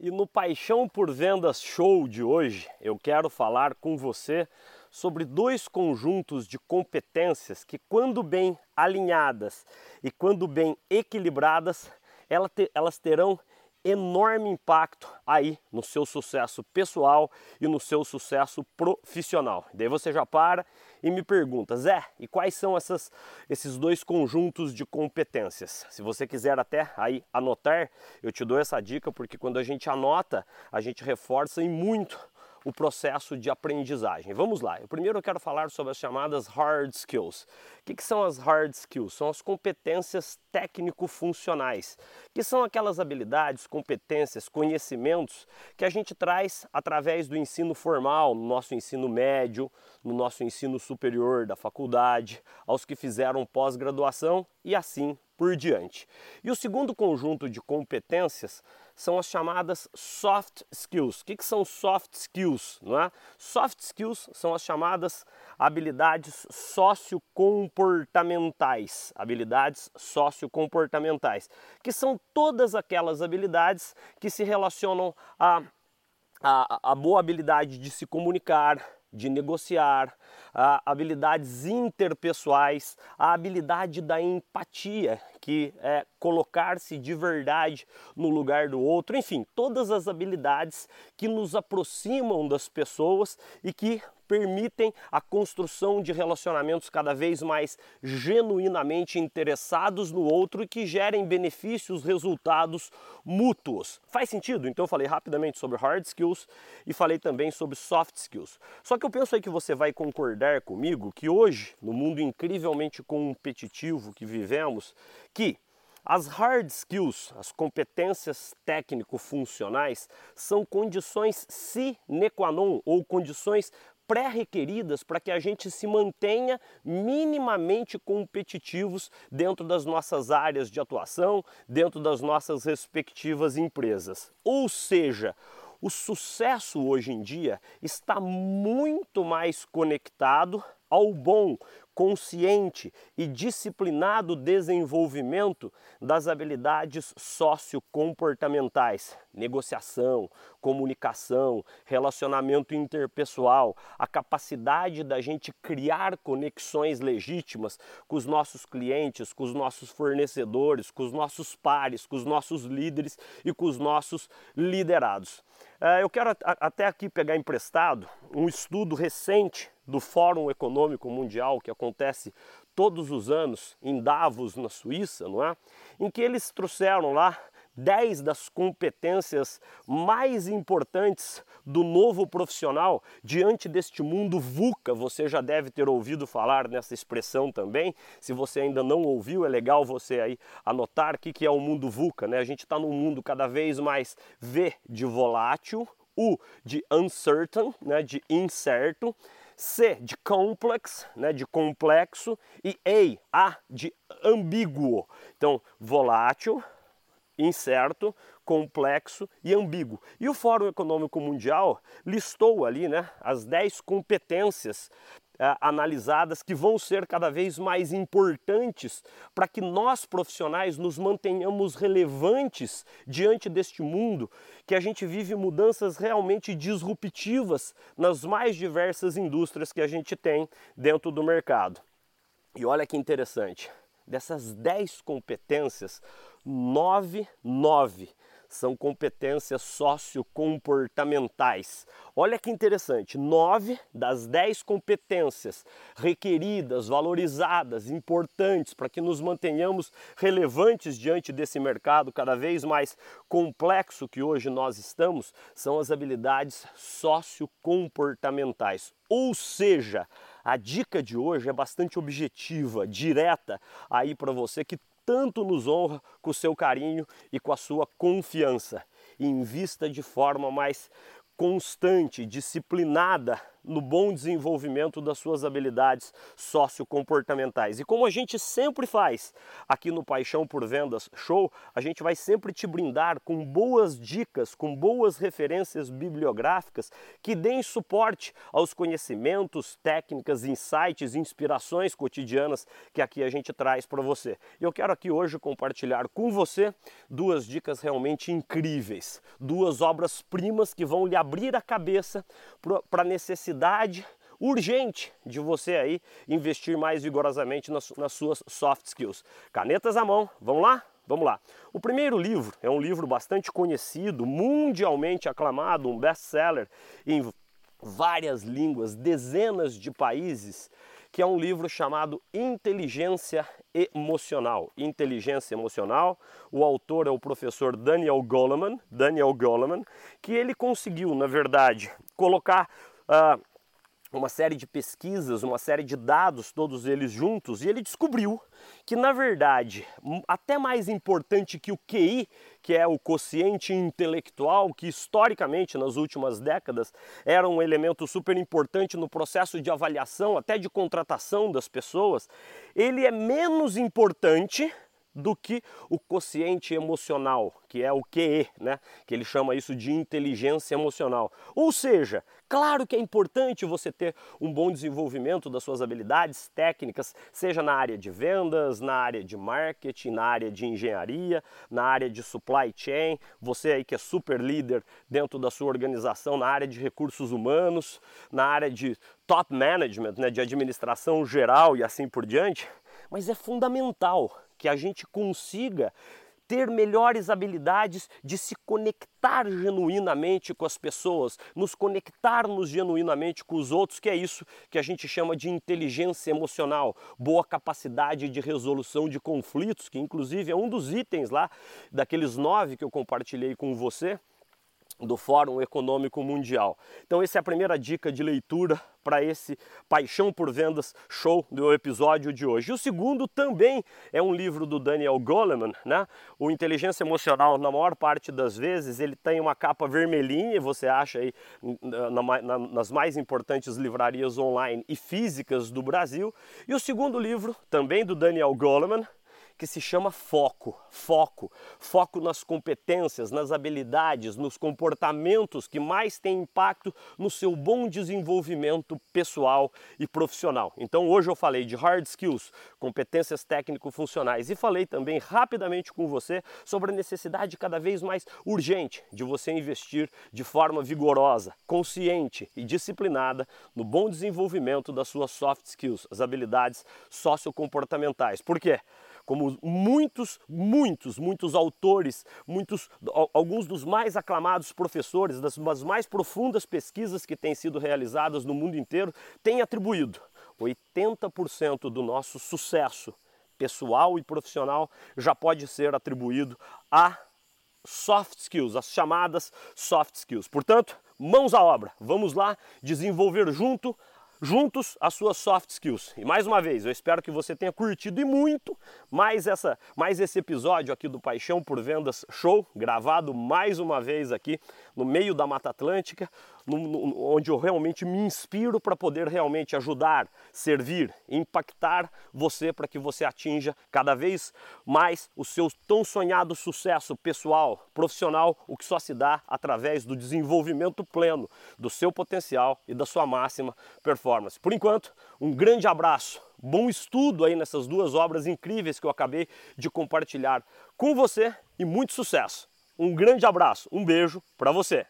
E no Paixão por Vendas Show de hoje, eu quero falar com você sobre dois conjuntos de competências que, quando bem alinhadas e quando bem equilibradas, elas terão enorme impacto aí no seu sucesso pessoal e no seu sucesso profissional. Daí você já para e me pergunta, Zé, e quais são essas, esses dois conjuntos de competências? Se você quiser até aí anotar, eu te dou essa dica porque quando a gente anota, a gente reforça em muito o processo de aprendizagem. Vamos lá. Eu primeiro eu quero falar sobre as chamadas hard skills. O que, que são as hard skills? São as competências técnico-funcionais, que são aquelas habilidades, competências, conhecimentos que a gente traz através do ensino formal, no nosso ensino médio, no nosso ensino superior da faculdade, aos que fizeram pós-graduação e assim por diante. E o segundo conjunto de competências são as chamadas soft skills. O que, que são soft skills? Não é? Soft skills são as chamadas habilidades sociocomportamentais. Habilidades sociocomportamentais, que são todas aquelas habilidades que se relacionam a a, a, boa habilidade de se comunicar, de negociar, habilidades interpessoais, a habilidade da empatia, que é colocar-se de verdade no lugar do outro, enfim, todas as habilidades que nos aproximam das pessoas e que permitem a construção de relacionamentos cada vez mais genuinamente interessados no outro e que gerem benefícios, resultados mútuos. Faz sentido? Então eu falei rapidamente sobre hard skills e falei também sobre soft skills. Só que eu penso aí que você vai concordar comigo que hoje, no mundo incrivelmente competitivo que vivemos, que as hard skills, as competências técnico-funcionais, são condições sine qua non ou condições pré-requeridas para que a gente se mantenha minimamente competitivos dentro das nossas áreas de atuação, dentro das nossas respectivas empresas. Ou seja, o sucesso hoje em dia está muito mais conectado ao bom, consciente e disciplinado desenvolvimento das habilidades sociocomportamentais, negociação, comunicação, relacionamento interpessoal, a capacidade da gente criar conexões legítimas com os nossos clientes, com os nossos fornecedores, com os nossos pares, com os nossos líderes e com os nossos liderados. É, eu quero até aqui pegar emprestado um estudo recente do Fórum Econômico Mundial que acontece todos os anos em Davos, na Suíça, não é? Em que eles trouxeram lá 10 das competências mais importantes do novo profissional diante deste mundo VUCA. Você já deve ter ouvido falar nessa expressão também. Se você ainda não ouviu, é legal você aí anotar o que é o mundo VUCA. Né? A gente está num mundo cada vez mais V de volátil, U de uncertain, né? de incerto, C de complex, né, de complexo, e A, A de ambíguo. Então, volátil, incerto, complexo e ambíguo. E o Fórum Econômico Mundial listou ali né, as 10 competências é, analisadas que vão ser cada vez mais importantes para que nós profissionais nos mantenhamos relevantes diante deste mundo que a gente vive mudanças realmente disruptivas nas mais diversas indústrias que a gente tem dentro do mercado. E olha que interessante, dessas 10 competências, 9, 9 são competências sociocomportamentais. Olha que interessante, nove das dez competências requeridas, valorizadas, importantes para que nos mantenhamos relevantes diante desse mercado cada vez mais complexo que hoje nós estamos, são as habilidades sociocomportamentais. Ou seja, a dica de hoje é bastante objetiva, direta aí para você que tanto nos honra com o seu carinho e com a sua confiança. Invista de forma mais constante, disciplinada no bom desenvolvimento das suas habilidades sociocomportamentais. E como a gente sempre faz aqui no Paixão por Vendas Show, a gente vai sempre te brindar com boas dicas, com boas referências bibliográficas que deem suporte aos conhecimentos, técnicas, insights, inspirações cotidianas que aqui a gente traz para você. E eu quero aqui hoje compartilhar com você duas dicas realmente incríveis, duas obras-primas que vão lhe abrir a cabeça para a necessidade urgente de você aí investir mais vigorosamente nas, nas suas soft skills. Canetas à mão, vamos lá? Vamos lá. O primeiro livro é um livro bastante conhecido, mundialmente aclamado, um best-seller em várias línguas, dezenas de países, que é um livro chamado Inteligência Emocional. Inteligência Emocional. O autor é o professor Daniel Goleman, Daniel Goleman, que ele conseguiu, na verdade, colocar uh, uma série de pesquisas, uma série de dados, todos eles juntos, e ele descobriu que, na verdade, até mais importante que o QI, que é o quociente intelectual, que historicamente nas últimas décadas era um elemento super importante no processo de avaliação, até de contratação das pessoas, ele é menos importante do que o quociente emocional, que é o QE, né? Que ele chama isso de inteligência emocional. Ou seja, claro que é importante você ter um bom desenvolvimento das suas habilidades técnicas, seja na área de vendas, na área de marketing, na área de engenharia, na área de supply chain, você aí que é super líder dentro da sua organização, na área de recursos humanos, na área de top management, né, de administração geral e assim por diante, mas é fundamental que a gente consiga ter melhores habilidades de se conectar genuinamente com as pessoas, nos conectarmos genuinamente com os outros, que é isso que a gente chama de inteligência emocional, boa capacidade de resolução de conflitos, que inclusive é um dos itens lá daqueles nove que eu compartilhei com você do Fórum Econômico Mundial. Então, essa é a primeira dica de leitura para esse Paixão por Vendas show do episódio de hoje. O segundo também é um livro do Daniel Goleman, né? O Inteligência Emocional, na maior parte das vezes, ele tem uma capa vermelhinha, você acha aí na, na, nas mais importantes livrarias online e físicas do Brasil. E o segundo livro, também do Daniel Goleman, que se chama foco. Foco. Foco nas competências, nas habilidades, nos comportamentos que mais têm impacto no seu bom desenvolvimento pessoal e profissional. Então hoje eu falei de hard skills, competências técnico-funcionais e falei também rapidamente com você sobre a necessidade cada vez mais urgente de você investir de forma vigorosa, consciente e disciplinada no bom desenvolvimento das suas soft skills, as habilidades sociocomportamentais. Por quê? Como muitos, muitos, muitos autores, muitos, alguns dos mais aclamados professores, das, das mais profundas pesquisas que têm sido realizadas no mundo inteiro, têm atribuído 80% do nosso sucesso pessoal e profissional já pode ser atribuído a soft skills, as chamadas soft skills. Portanto, mãos à obra, vamos lá desenvolver junto juntos as suas soft skills. E mais uma vez, eu espero que você tenha curtido e muito mais, essa, mais esse episódio aqui do Paixão por Vendas Show, gravado mais uma vez aqui no meio da Mata Atlântica, no, no, onde eu realmente me inspiro para poder realmente ajudar, servir, impactar você para que você atinja cada vez mais o seu tão sonhado sucesso pessoal, profissional, o que só se dá através do desenvolvimento pleno do seu potencial e da sua máxima performance. Por enquanto, um grande abraço, bom estudo aí nessas duas obras incríveis que eu acabei de compartilhar com você e muito sucesso. Um grande abraço, um beijo para você.